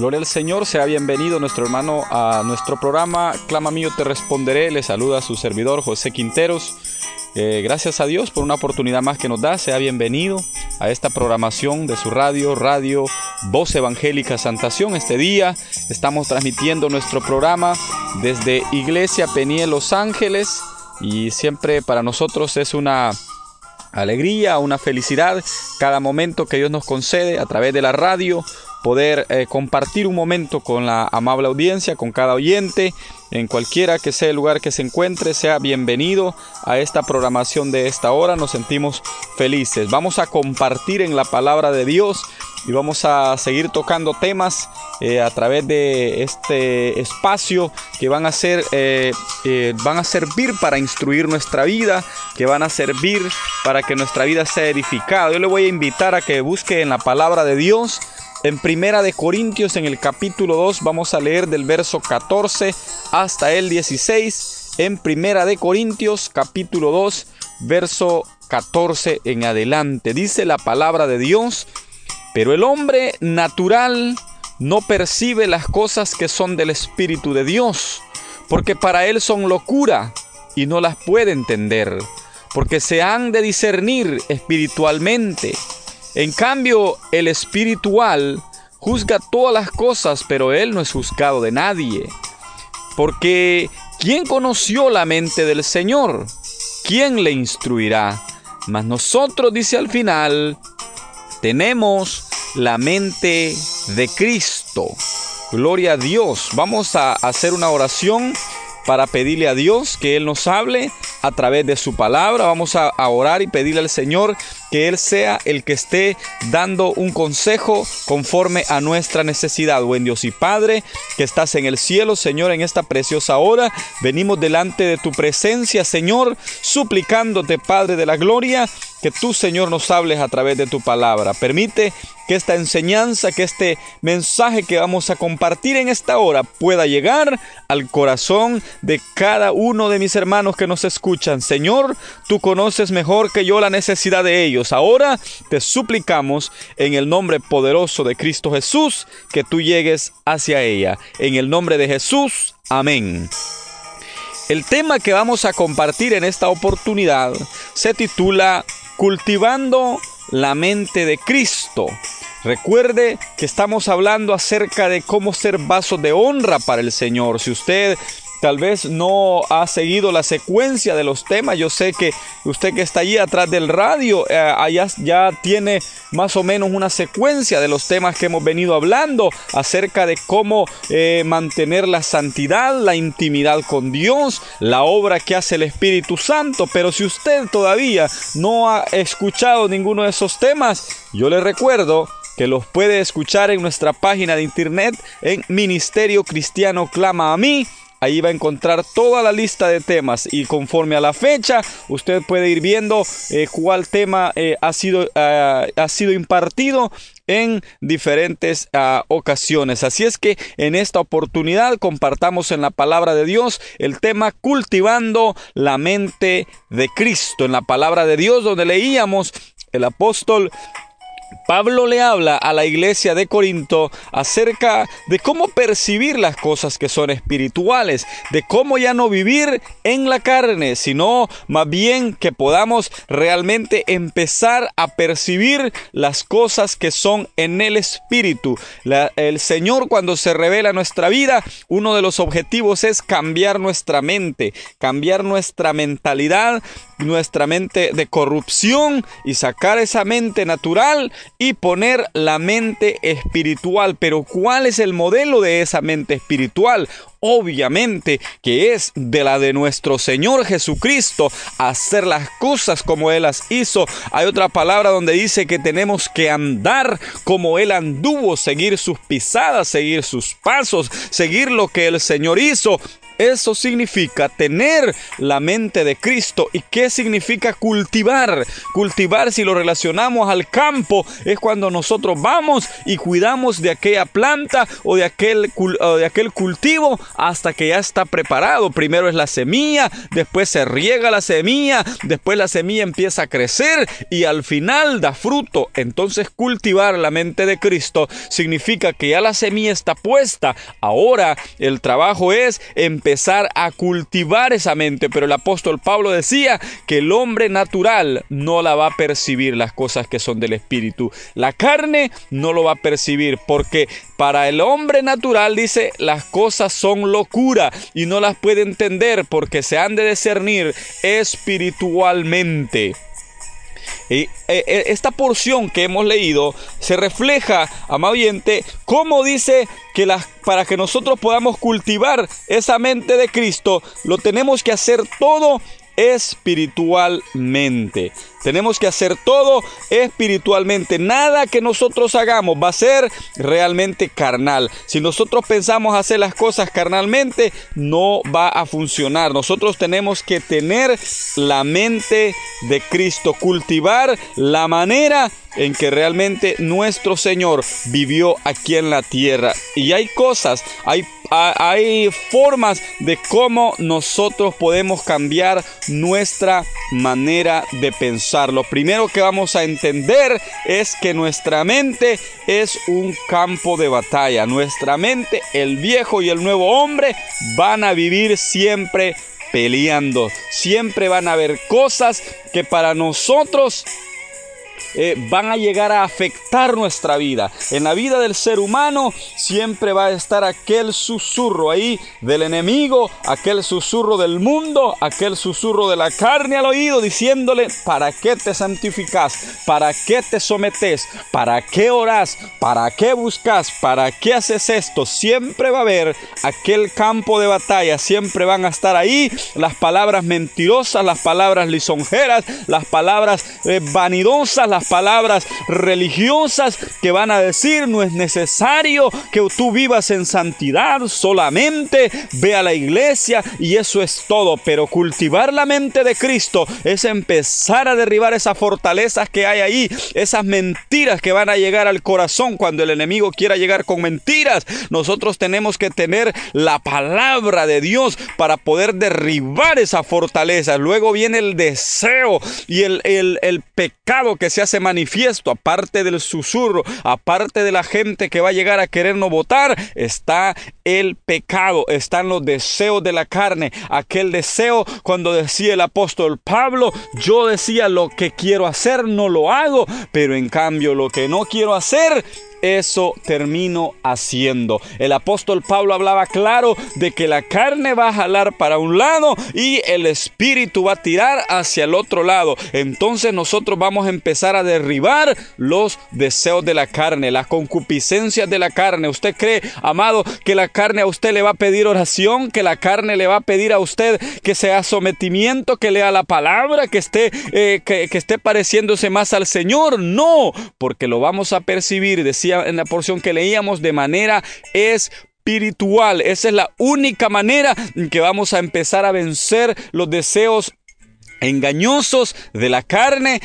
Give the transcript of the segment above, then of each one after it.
Gloria al Señor, sea bienvenido nuestro hermano a nuestro programa Clama mío te responderé. Le saluda a su servidor José Quinteros. Eh, gracias a Dios por una oportunidad más que nos da. Sea bienvenido a esta programación de su radio, Radio Voz Evangélica Santación. Este día estamos transmitiendo nuestro programa desde Iglesia Peniel Los Ángeles y siempre para nosotros es una alegría, una felicidad cada momento que Dios nos concede a través de la radio poder eh, compartir un momento con la amable audiencia, con cada oyente, en cualquiera que sea el lugar que se encuentre, sea bienvenido a esta programación de esta hora, nos sentimos felices. Vamos a compartir en la palabra de Dios y vamos a seguir tocando temas eh, a través de este espacio que van a ser eh, van a servir para instruir nuestra vida que van a servir para que nuestra vida sea edificada yo le voy a invitar a que busque en la palabra de Dios en Primera de Corintios, en el capítulo 2, vamos a leer del verso 14 hasta el 16. En Primera de Corintios, capítulo 2, verso 14 en adelante. Dice la palabra de Dios, pero el hombre natural no percibe las cosas que son del Espíritu de Dios, porque para él son locura y no las puede entender, porque se han de discernir espiritualmente. En cambio, el espiritual juzga todas las cosas, pero él no es juzgado de nadie. Porque ¿quién conoció la mente del Señor? ¿Quién le instruirá? Mas nosotros, dice al final, tenemos la mente de Cristo. Gloria a Dios. Vamos a hacer una oración para pedirle a Dios que Él nos hable a través de su palabra. Vamos a, orar y pedirle al Señor que Él sea el que esté dando un consejo conforme a nuestra necesidad. Buen Dios y Padre, que estás en el cielo, Señor, en esta preciosa hora, venimos delante de tu presencia, Señor, suplicándote, Padre de la gloria, que tú, Señor, nos hables a través de tu palabra. Permite que esta enseñanza, que este mensaje que vamos a compartir en esta hora pueda llegar al corazón de cada uno de mis hermanos que nos escuchan. Señor, tú conoces mejor que yo la necesidad de ellos. Ahora te suplicamos en el nombre poderoso de Cristo Jesús que tú llegues hacia ella. En el nombre de Jesús, amén. El tema que vamos a compartir en esta oportunidad se titula Cultivando la mente de Cristo. Recuerde que estamos hablando acerca de cómo ser vasos de honra para el Señor. Si usted tal vez no ha seguido la secuencia de los temas. Yo sé que usted que está allí atrás del radio, eh, ya tiene más o menos una secuencia de los temas que hemos venido hablando acerca de cómo eh, mantener la santidad, la intimidad con Dios, la obra que hace el Espíritu Santo. Pero si usted todavía no ha escuchado ninguno de esos temas, yo le recuerdo que los puede escuchar en nuestra página de internet en Ministerio Cristiano Clama a mí. Ahí va a encontrar toda la lista de temas y conforme a la fecha usted puede ir viendo eh, cuál tema eh, ha, sido, ah, ha sido impartido en diferentes ah, ocasiones. Así es que en esta oportunidad compartamos en la palabra de Dios el tema cultivando la mente de Cristo. En la palabra de Dios donde leíamos el apóstol Pablo le habla a la iglesia de Corinto acerca de cómo percibir las cosas que son espirituales, de cómo ya no vivir en la carne, sino más bien que podamos realmente empezar a percibir las cosas que son en el espíritu. el Señor cuando se revela nuestra vida, uno de los objetivos es cambiar nuestra mente, cambiar nuestra mentalidad, nuestra mente de corrupción y sacar esa mente natural y poner la mente espiritual. Pero ¿cuál es el modelo de esa mente espiritual? Obviamente que es de la de nuestro Señor Jesucristo, hacer las cosas como Él las hizo. Hay otra palabra donde dice que tenemos que andar como Él anduvo, seguir sus pisadas, seguir sus pasos, seguir lo que el Señor hizo Eso significa tener la mente de Cristo. ¿Y qué significa cultivar? Cultivar, si lo relacionamos al campo, es cuando nosotros vamos y cuidamos de aquella planta o de aquel, de aquel cultivo hasta que ya está preparado. Primero es la semilla, después se riega la semilla, después la semilla empieza a crecer y al final da fruto. Entonces cultivar la mente de Cristo significa que ya la semilla está puesta. Ahora el trabajo es empezar a cultivar esa mente. Pero el apóstol Pablo decía que el hombre natural no la va a percibir las cosas que son del Espíritu. La carne no lo va a percibir porque para el hombre natural dice las cosas son locura y no las puede entender porque se han de discernir espiritualmente. Y eh, eh, esta porción que hemos leído se refleja, amado oyente, cómo dice que para que nosotros podamos cultivar esa mente de Cristo, lo tenemos que hacer todo espiritualmente. Tenemos que hacer todo espiritualmente. Nada que nosotros hagamos va a ser realmente carnal. Si nosotros pensamos hacer las cosas carnalmente, no va a funcionar. Nosotros tenemos que tener la mente de Cristo, cultivar la manera en que realmente nuestro Señor vivió aquí en la tierra. Y hay cosas, hay, hay formas de cómo nosotros podemos cambiar nuestra manera de pensar. Lo primero que vamos a entender es que nuestra mente es un campo de batalla. Nuestra mente, el viejo y el nuevo hombre van a vivir siempre peleando. Siempre van a haber cosas que para nosotros eh, van a llegar a afectar nuestra vida. En la vida del ser humano siempre va a estar aquel susurro ahí del enemigo, aquel susurro del mundo, aquel susurro de la carne al oído diciéndole, ¿para qué te santificas? ¿Para qué te sometes? ¿Para qué oras? ¿Para qué buscas? ¿Para qué haces esto? Siempre va a haber aquel campo de batalla, siempre van a estar ahí las palabras mentirosas, las palabras lisonjeras, las palabras eh, vanidosas, las palabras religiosas que van a decir no es necesario que tú vivas en santidad solamente, ve a la iglesia y eso es todo. Pero cultivar la mente de Cristo es empezar a derribar esas fortalezas que hay ahí, esas mentiras que van a llegar al corazón cuando el enemigo quiera llegar con mentiras. Nosotros tenemos que tener la palabra de Dios para poder derribar esa fortaleza. Luego viene el deseo y el, el, el pecado que se hace manifiesto, aparte del susurro, aparte de la gente que va a llegar a querernos votar, está el pecado, están los deseos de la carne. Aquel deseo cuando decía el apóstol Pablo, yo decía lo que quiero hacer, no lo hago, pero en cambio lo que no quiero hacer, eso termino haciendo. El apóstol Pablo hablaba claro de que la carne va a jalar para un lado y el espíritu va a tirar hacia el otro lado. Entonces nosotros vamos a empezar a derribar los deseos de la carne, las concupiscencias de la carne. ¿Usted cree, amado, que la carne a usted le va a pedir oración, que la carne le va a pedir a usted que sea sometimiento, que lea la palabra, que esté, eh, que, esté pareciéndose más al Señor? No, porque lo vamos a percibir, decía en la porción que leíamos, de manera espiritual. Esa es la única manera en que vamos a empezar a vencer los deseos engañosos de la carne,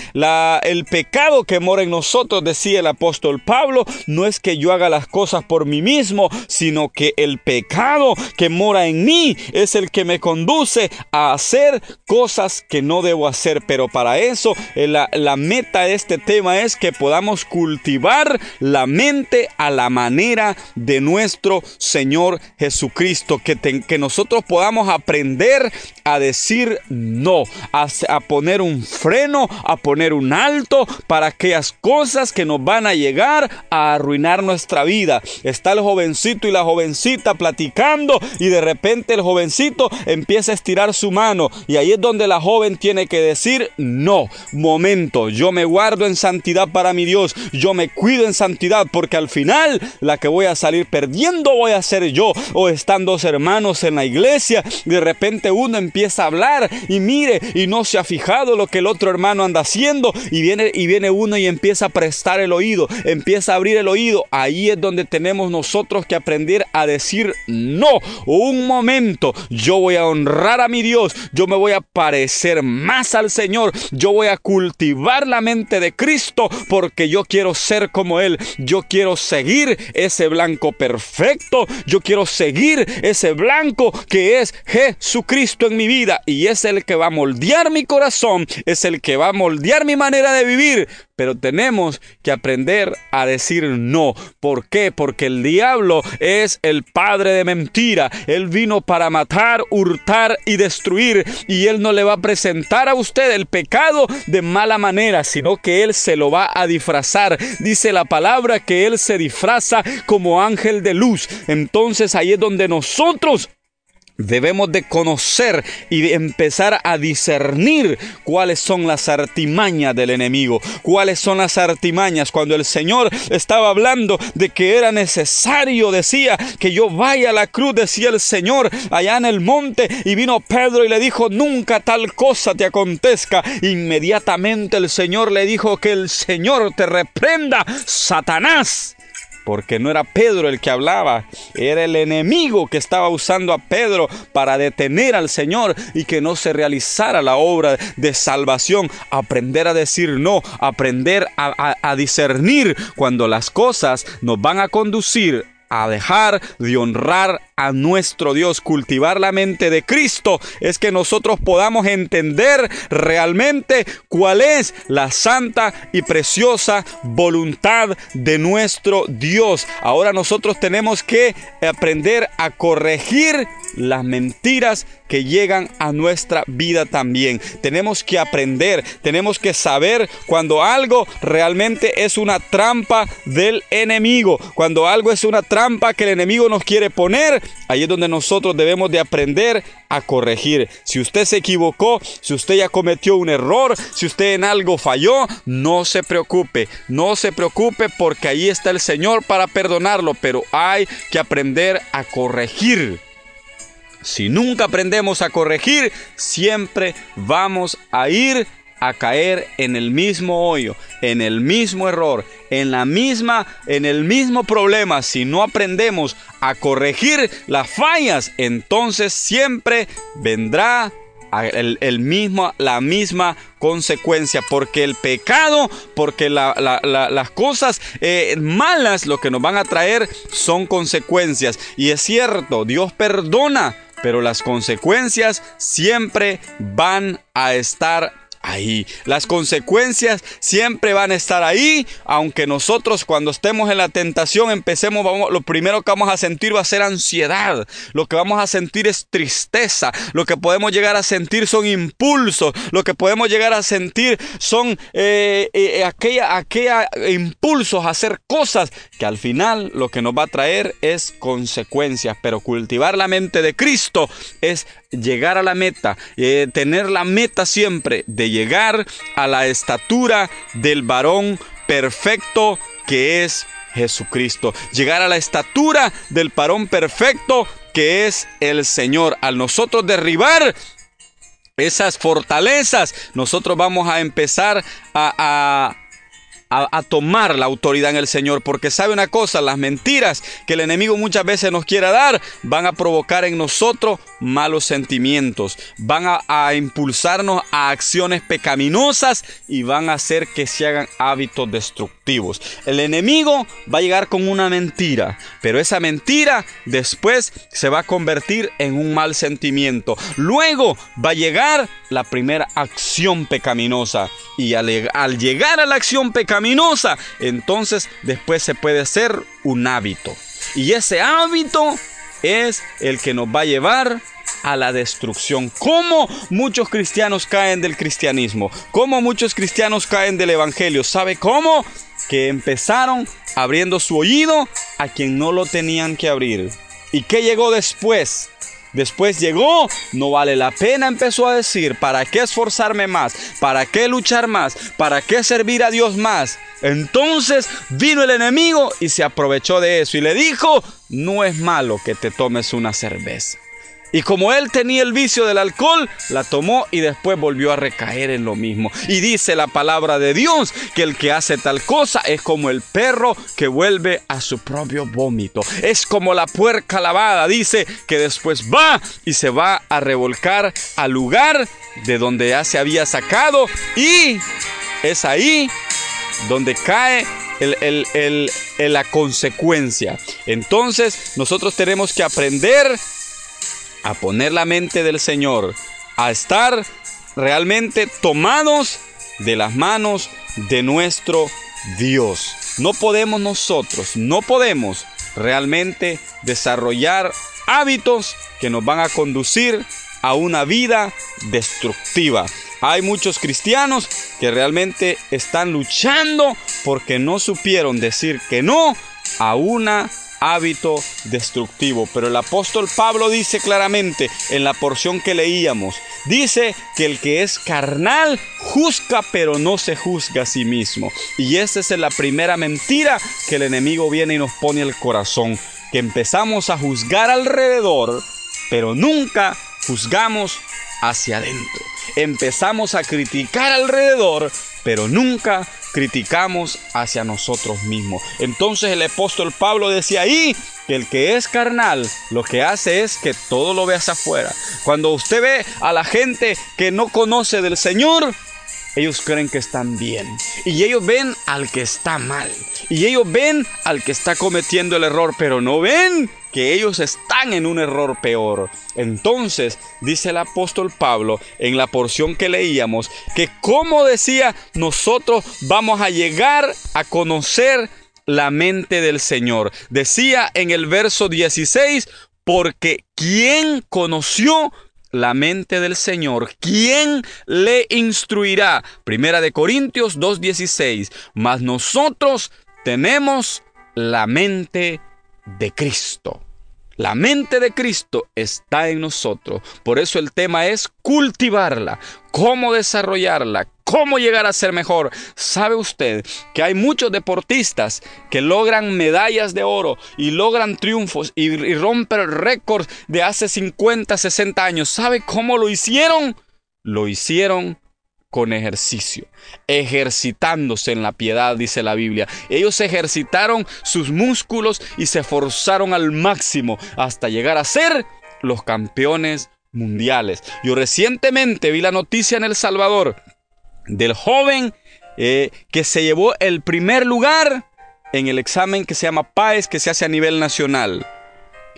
el pecado que mora en nosotros, decía el apóstol Pablo, no es que yo haga las cosas por mí mismo, sino que el pecado que mora en mí es el que me conduce a hacer cosas que no debo hacer. Pero para eso eh, la, la meta de este tema es que podamos cultivar la mente a la manera de nuestro Señor Jesucristo, que, que nosotros podamos aprender a decir no, a a, poner un freno, a poner un alto para aquellas cosas que nos van a llegar a arruinar nuestra vida. Está el jovencito y la jovencita platicando y de repente el jovencito empieza a estirar su mano y ahí es donde la joven tiene que decir no, momento, yo me guardo en santidad para mi Dios, yo me cuido en santidad porque al final la que voy a salir perdiendo voy a ser yo o están dos hermanos en la iglesia, de repente uno empieza a hablar y mire y no no se ha fijado lo que el otro hermano anda haciendo y viene y viene uno y empieza a prestar el oído, empieza a abrir el oído. Ahí es donde tenemos nosotros que aprender a decir no. Un momento, yo voy a honrar a mi Dios, yo me voy a parecer más al Señor, yo voy a cultivar la mente de Cristo porque yo quiero ser como Él, yo quiero seguir ese blanco perfecto, yo quiero seguir ese blanco que es Jesucristo en mi vida y es el que va a moldear mi corazón, es el que va a moldear mi manera de vivir. Pero tenemos que aprender a decir no. ¿Por qué? Porque el diablo es el padre de mentira. Él vino para matar, hurtar y destruir. Y él no le va a presentar a usted el pecado de mala manera, sino que él se lo va a disfrazar. Dice la palabra que él se disfraza como ángel de luz. Entonces ahí es donde nosotros Debemos de conocer y empezar a discernir cuáles son las artimañas del enemigo, cuáles son las artimañas. Cuando el Señor estaba hablando de que era necesario, decía que yo vaya a la cruz, decía el Señor allá en el monte, y vino Pedro y le dijo, nunca tal cosa te acontezca. Inmediatamente el Señor le dijo que el Señor te reprenda, Satanás porque no era Pedro el que hablaba, era el enemigo que estaba usando a Pedro para detener al Señor y que no se realizara la obra de salvación. Aprender a decir no, aprender a, discernir cuando las cosas nos van a conducir a dejar de honrar a nuestro Dios, cultivar la mente de Cristo, es que nosotros podamos entender realmente cuál es la santa y preciosa voluntad de nuestro Dios. Ahora nosotros tenemos que aprender a corregir las mentiras que llegan a nuestra vida también. Tenemos que aprender, tenemos que saber cuando algo realmente es una trampa del enemigo, cuando algo es una trampa que el enemigo nos quiere poner, ahí es donde nosotros debemos de aprender a corregir. Si usted se equivocó, si usted ya cometió un error, si usted en algo falló, no se preocupe, no se preocupe porque ahí está el Señor para perdonarlo, pero hay que aprender a corregir. Si nunca aprendemos a corregir, siempre vamos a ir a caer en el mismo hoyo, en el mismo error, en la misma, en el mismo problema. Si no aprendemos a corregir las fallas, entonces siempre vendrá el, mismo, la misma consecuencia, porque el pecado, porque las cosas eh, malas lo que nos van a traer son consecuencias. Y es cierto, Dios perdona, pero las consecuencias siempre van a estar ahí. Las consecuencias siempre van a estar ahí, aunque nosotros cuando estemos en la tentación empecemos, vamos, lo primero que vamos a sentir va a ser ansiedad, lo que vamos a sentir es tristeza, lo que podemos llegar a sentir son impulsos, lo que podemos llegar a sentir son eh, eh, aquella, aquella impulsos a hacer cosas que al final lo que nos va a traer es consecuencias, pero cultivar la mente de Cristo es llegar a la meta, eh, tener la meta siempre de llegar a la estatura del varón perfecto que es Jesucristo. Llegar a la estatura del varón perfecto que es el Señor. Al nosotros derribar esas fortalezas, nosotros vamos a empezar a a, tomar la autoridad en el Señor, porque sabe una cosa, las mentiras que el enemigo muchas veces nos quiera dar van a provocar en nosotros malos sentimientos, van a, a impulsarnos a acciones pecaminosas y van a hacer que se hagan hábitos destructivos. El enemigo va a llegar con una mentira, pero esa mentira después se va a convertir en un mal sentimiento. Luego va a llegar la primera acción pecaminosa y al, llegar a la acción entonces después se puede ser un hábito. Y ese hábito es el que nos va a llevar a la destrucción. ¿Cómo muchos cristianos caen del cristianismo? ¿Cómo muchos cristianos caen del evangelio? ¿Sabe cómo? Que empezaron abriendo su oído a quien no lo tenían que abrir. ¿Y qué llegó después? Después llegó, no vale la pena, empezó a decir, ¿para qué esforzarme más? ¿Para qué luchar más? ¿Para qué servir a Dios más? Entonces vino el enemigo y se aprovechó de eso y le dijo, no es malo que te tomes una cerveza. Y como él tenía el vicio del alcohol, la tomó y después volvió a recaer en lo mismo. Y dice la palabra de Dios que el que hace tal cosa es como el perro que vuelve a su propio vómito. Es como la puerca lavada. Dice que después va y se va a revolcar al lugar de donde ya se había sacado y es ahí donde cae la consecuencia. Entonces nosotros tenemos que aprender a poner la mente del Señor, a estar realmente tomados de las manos de nuestro Dios. No podemos nosotros, no podemos realmente desarrollar hábitos que nos van a conducir a una vida destructiva. Hay muchos cristianos que realmente están luchando porque no supieron decir que no a una hábito destructivo. Pero el apóstol Pablo dice claramente en la porción que leíamos, dice que el que es carnal juzga pero no se juzga a sí mismo. Y esa es la primera mentira que el enemigo viene y nos pone al corazón, que empezamos a juzgar alrededor, pero nunca juzgamos hacia adentro. Empezamos a criticar alrededor, pero nunca criticamos hacia nosotros mismos. Entonces el apóstol Pablo decía ahí que el que es carnal lo que hace es que todo lo ve hacia afuera. Cuando usted ve a la gente que no conoce del Señor, ellos creen que están bien. Y ellos ven al que está mal. Y ellos ven al que está cometiendo el error, pero no ven que ellos están en un error peor. Entonces, dice el apóstol Pablo en la porción que leíamos, que como decía, nosotros vamos a llegar a conocer la mente del Señor. Decía en el verso 16, porque ¿quién conoció la mente del Señor. ¿Quién le instruirá? Primera de Corintios 2.16. Mas nosotros tenemos la mente de Cristo. La mente de Cristo está en nosotros. Por eso el tema es cultivarla, cómo desarrollarla, cómo llegar a ser mejor. ¿Sabe usted que hay muchos deportistas que logran medallas de oro y logran triunfos y, rompen récords de hace 50, 60 años? ¿Sabe cómo lo hicieron? Lo hicieron con ejercicio, ejercitándose en la piedad, dice la Biblia. Ellos ejercitaron sus músculos y se esforzaron al máximo hasta llegar a ser los campeones mundiales. Yo recientemente vi la noticia en El Salvador del joven eh, que se llevó el primer lugar en el examen que se llama PAES que se hace a nivel nacional.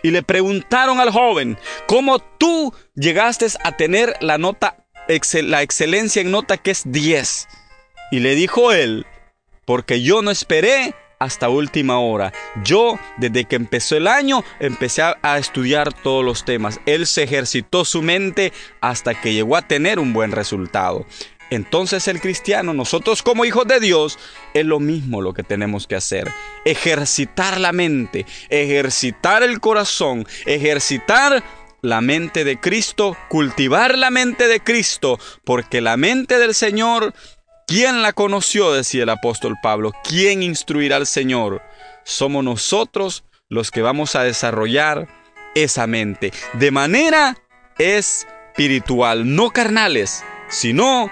Y le preguntaron al joven, ¿cómo tú llegaste a tener la nota la excelencia en nota que es 10. Y le dijo él, porque yo no esperé hasta última hora. Yo, desde que empezó el año, empecé a, estudiar todos los temas. Él se ejercitó su mente hasta que llegó a tener un buen resultado. Entonces el cristiano, nosotros como hijos de Dios, es lo mismo lo que tenemos que hacer. Ejercitar la mente, ejercitar el corazón, ejercitar la mente de Cristo, cultivar la mente de Cristo, porque la mente del Señor, ¿quién la conoció? decía el apóstol Pablo. ¿Quién instruirá al Señor? Somos nosotros los que vamos a desarrollar esa mente de manera espiritual, no carnales, sino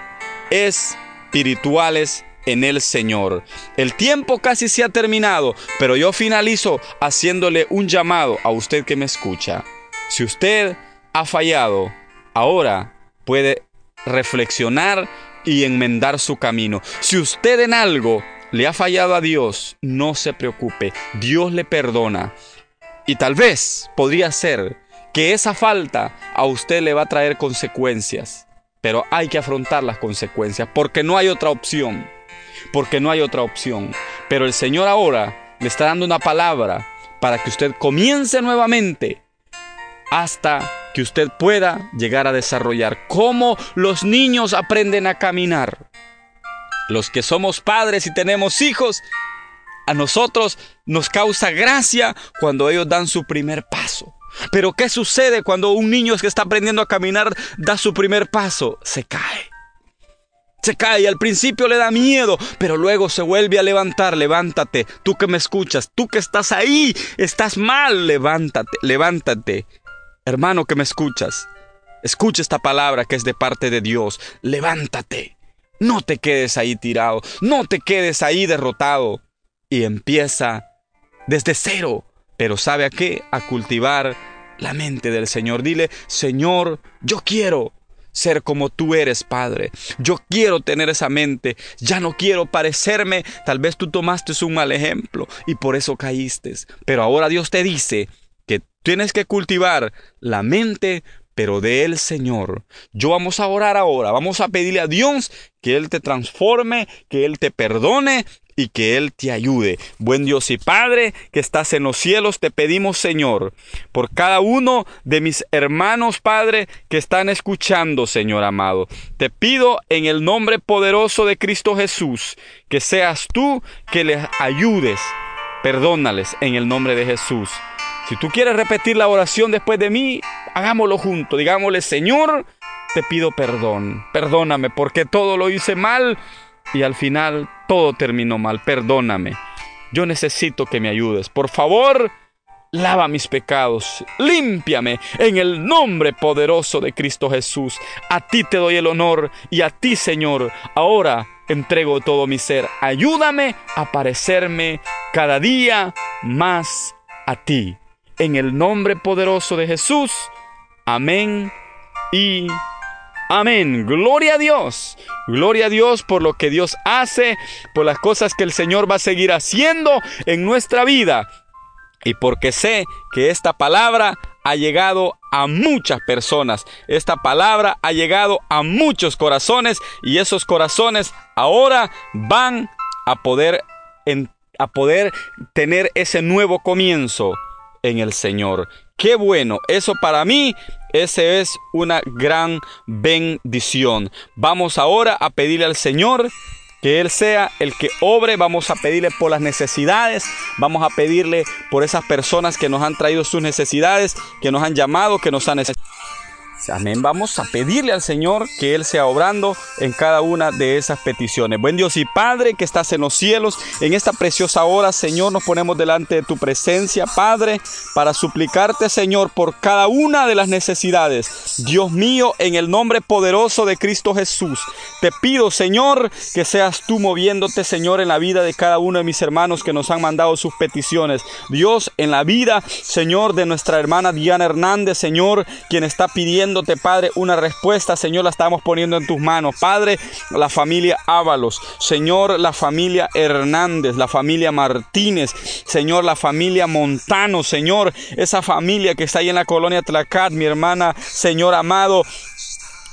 espirituales en el Señor. El tiempo casi se ha terminado, pero yo finalizo haciéndole un llamado a usted que me escucha. Si usted ha fallado, ahora puede reflexionar y enmendar su camino. Si usted en algo le ha fallado a Dios, no se preocupe, Dios le perdona. Y tal vez podría ser que esa falta a usted le va a traer consecuencias, pero hay que afrontar las consecuencias porque no hay otra opción, porque no hay otra opción. Pero el Señor ahora le está dando una palabra para que usted comience nuevamente hasta que usted pueda llegar a desarrollar. Cómo los niños aprenden a caminar. Los que somos padres y tenemos hijos, a nosotros nos causa gracia cuando ellos dan su primer paso. Pero ¿qué sucede cuando un niño que está aprendiendo a caminar da su primer paso? Se cae. Se cae y al principio le da miedo, pero luego se vuelve a levantar. Levántate, tú que me escuchas, tú que estás ahí, estás mal, levántate, levántate Hermano que me escuchas, escucha esta palabra que es de parte de Dios. Levántate. No te quedes ahí tirado. No te quedes ahí derrotado. Y empieza desde cero. Pero ¿sabe a qué? A cultivar la mente del Señor. Dile, Señor, yo quiero ser como tú eres, Padre. Yo quiero tener esa mente. Ya no quiero parecerme. Tal vez tú tomaste un mal ejemplo y por eso caíste. Pero ahora Dios te dice que tienes que cultivar la mente pero del Señor. Yo vamos a orar ahora, vamos a pedirle a Dios que Él te transforme, que Él te perdone y que Él te ayude. Buen Dios y Padre que estás en los cielos, te pedimos Señor, por cada uno de mis hermanos, Padre, que están escuchando, Señor amado. Te pido en el nombre poderoso de Cristo Jesús, que seas tú que les ayudes. Perdónales en el nombre de Jesús. Si tú quieres repetir la oración después de mí, hagámoslo juntos. Digámosle, Señor, te pido perdón. Perdóname porque todo lo hice mal y al final todo terminó mal. Perdóname. Yo necesito que me ayudes. Por favor, lava mis pecados. Límpiame en el nombre poderoso de Cristo Jesús. A ti te doy el honor y a ti, Señor, ahora entrego todo mi ser. Ayúdame a parecerme cada día más a ti en el nombre poderoso de Jesús. Amén y amén. Gloria a Dios. Gloria a Dios por lo que Dios hace, por las cosas que el Señor va a seguir haciendo en nuestra vida. Y porque sé que esta palabra ha llegado a muchas personas. Esta palabra ha llegado a muchos corazones y esos corazones ahora van a poder, a poder tener ese nuevo comienzo en el Señor. Qué bueno, eso para mí, ese es una gran bendición. Vamos ahora a pedirle al Señor que Él sea el que obre, vamos a pedirle por las necesidades, vamos a pedirle por esas personas que nos han traído sus necesidades, que nos han llamado, que nos han necesitado. Amén. Vamos a pedirle al Señor que Él sea obrando en cada una de esas peticiones. Buen Dios y Padre que estás en los cielos, en esta preciosa hora, Señor, nos ponemos delante de tu presencia, Padre, para suplicarte, Señor, por cada una de las necesidades. Dios mío, en el nombre poderoso de Cristo Jesús, te pido, Señor, que seas tú moviéndote, Señor, en la vida de cada uno de mis hermanos que nos han mandado sus peticiones. Dios, en la vida, Señor, de nuestra hermana Diana Hernández, Señor, quien está pidiendo Padre, una respuesta, Señor, la estamos poniendo en tus manos. Padre, la familia Ábalos, Señor, la familia Hernández, la familia Martínez, Señor, la familia Montano, Señor, esa familia que está ahí en la colonia Tlacat, mi hermana, Señor amado,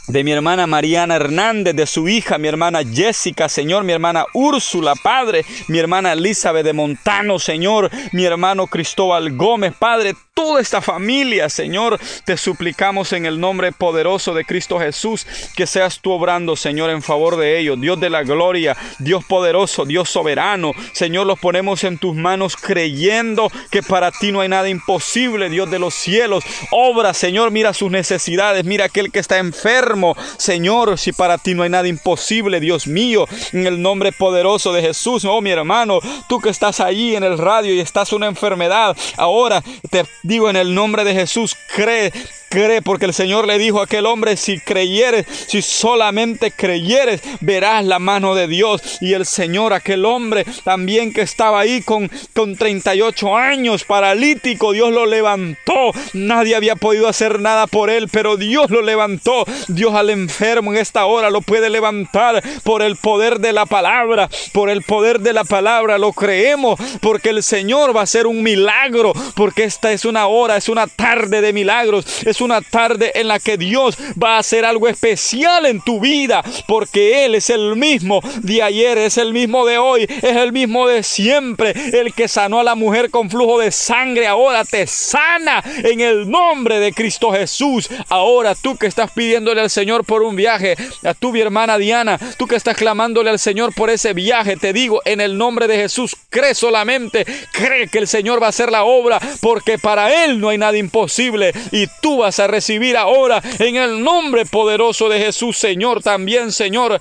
de mi hermana Mariana Hernández, de su hija, mi hermana Jessica, Señor, mi hermana Úrsula, Padre, mi hermana Elizabeth de Montano, Señor, mi hermano Cristóbal Gómez, Padre, toda esta familia, Señor, te suplicamos en el nombre poderoso de Cristo Jesús, que seas tú obrando, Señor, en favor de ellos, Dios de la gloria, Dios poderoso, Dios soberano, Señor, los ponemos en tus manos creyendo que para ti no hay nada imposible, Dios de los cielos, obra, Señor, mira sus necesidades, mira aquel que está enfermo, Señor, si para ti no hay nada imposible, Dios mío, en el nombre poderoso de Jesús, oh mi hermano, tú que estás allí en el radio y estás una enfermedad, ahora te digo en el nombre de Jesús, cree cree, porque el Señor le dijo a aquel hombre, si creyeres, si solamente creyeres, verás la mano de Dios. Y el Señor, aquel hombre también que estaba ahí con, con 38 años, paralítico, Dios lo levantó. Nadie había podido hacer nada por él, pero Dios lo levantó. Dios al enfermo en esta hora lo puede levantar por el poder de la palabra, por el poder de la palabra. Lo creemos porque el Señor va a hacer un milagro, porque esta es una hora, es una tarde de milagros, una tarde en la que Dios va a hacer algo especial en tu vida, porque Él es el mismo de ayer, es el mismo de hoy, es el mismo de siempre. El que sanó a la mujer con flujo de sangre ahora te sana en el nombre de Cristo Jesús. Ahora tú que estás pidiéndole al Señor por un viaje, a tu mi hermana Diana, tú que estás clamándole al Señor por ese viaje, te digo en el nombre de Jesús, cree solamente, cree que el Señor va a hacer la obra, porque para Él no hay nada imposible y tú vas a recibir ahora en el nombre poderoso de Jesús, Señor, también, Señor.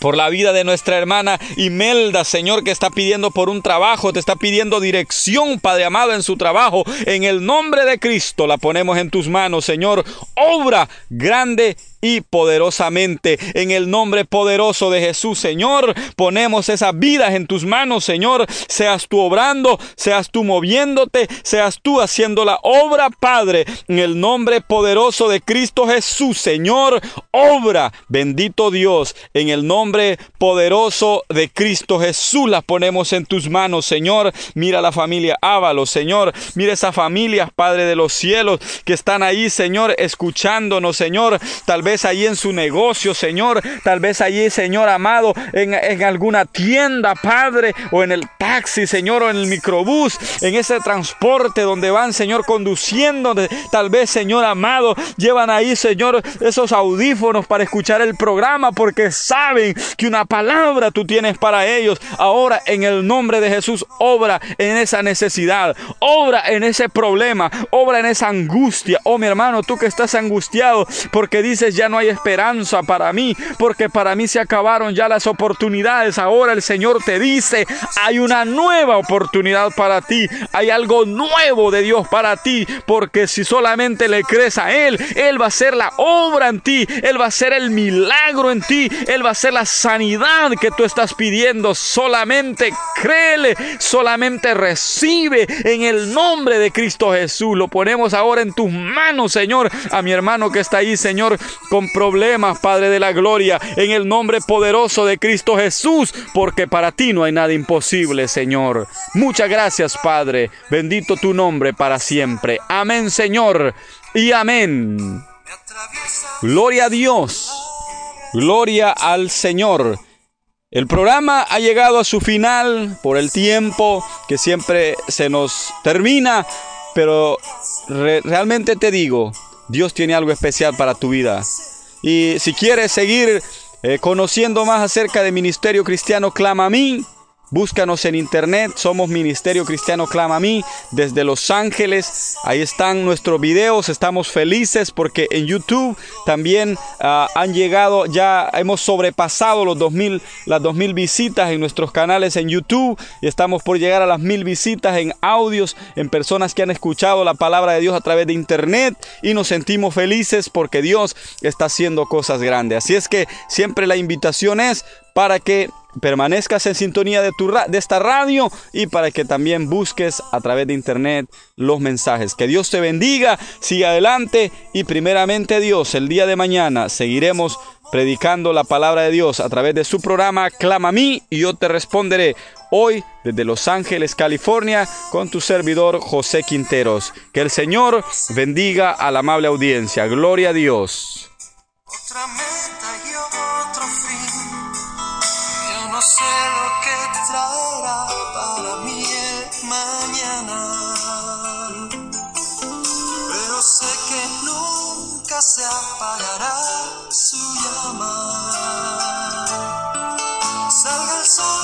Por la vida de nuestra hermana Imelda, Señor, que está pidiendo por un trabajo, te está pidiendo dirección, Padre amado, en su trabajo. En el nombre de Cristo la ponemos en tus manos, Señor. Obra grande y poderosamente. En el nombre poderoso de Jesús, Señor, ponemos esas vidas en tus manos, Señor. Seas tú obrando, seas tú moviéndote, seas tú haciendo la obra, Padre. En el nombre poderoso de Cristo Jesús, Señor, obra. Bendito Dios, en el nombre poderoso de Cristo Jesús, las ponemos en tus manos, Señor. Mira la familia Ábalos, Señor. Mira esas familias, Padre de los cielos, que están ahí, Señor, escuchándonos, Señor. Tal vez allí en su negocio, Señor. Tal vez allí, Señor amado, en, en alguna tienda, Padre, o en el taxi, Señor, o en el microbús, en ese transporte donde van, Señor, conduciendo. Tal vez, Señor amado, llevan ahí, Señor, esos audífonos para escuchar el programa porque saben que una palabra tú tienes para ellos. Ahora, en el nombre de Jesús, obra en esa necesidad, obra en ese problema, obra en esa angustia. Oh, mi hermano, tú que estás angustiado porque dices, ya no hay esperanza para mí, porque para mí se acabaron ya las oportunidades. Ahora el Señor te dice, hay una nueva oportunidad para ti, hay algo nuevo de Dios para ti, porque si solamente le crees a Él, Él va a hacer la obra en ti, Él va a hacer el milagro en ti, Él va a hacer la sanidad que tú estás pidiendo. Solamente créele, solamente recibe en el nombre de Cristo Jesús. Lo ponemos ahora en tus manos, Señor, a mi hermano que está ahí, Señor, con problemas, Padre de la Gloria, en el nombre poderoso de Cristo Jesús, porque para ti no hay nada imposible, Señor. Muchas gracias, Padre. Bendito tu nombre para siempre. Amén, Señor. Y amén. Gloria a Dios. Gloria al Señor. El programa ha llegado a su final por el tiempo que siempre se nos termina, pero realmente te digo, Dios tiene algo especial para tu vida. Y si quieres seguir eh, conociendo más acerca de Ministerio Cristiano, clama a mí. Búscanos en internet, somos Ministerio Cristiano Clama a mí desde Los Ángeles. Ahí están nuestros videos, estamos felices porque en YouTube también ah, han llegado, ya hemos sobrepasado los 2000, las 2000 visitas en nuestros canales en YouTube y estamos por llegar a las mil visitas en audios, en personas que han escuchado la palabra de Dios a través de internet y nos sentimos felices porque Dios está haciendo cosas grandes. Así es que siempre la invitación es para que permanezcas en sintonía de, tu de esta radio y para que también busques a través de internet los mensajes. Que Dios te bendiga, siga adelante y primeramente Dios, el día de mañana seguiremos predicando la palabra de Dios a través de su programa Clama a mí y yo te responderé. Hoy desde Los Ángeles, California, con tu servidor José Quinteros. Que el Señor bendiga a la amable audiencia. Gloria a Dios. lo que traerá para mí mañana. Pero sé que nunca se apagará su llama. Salga el sol.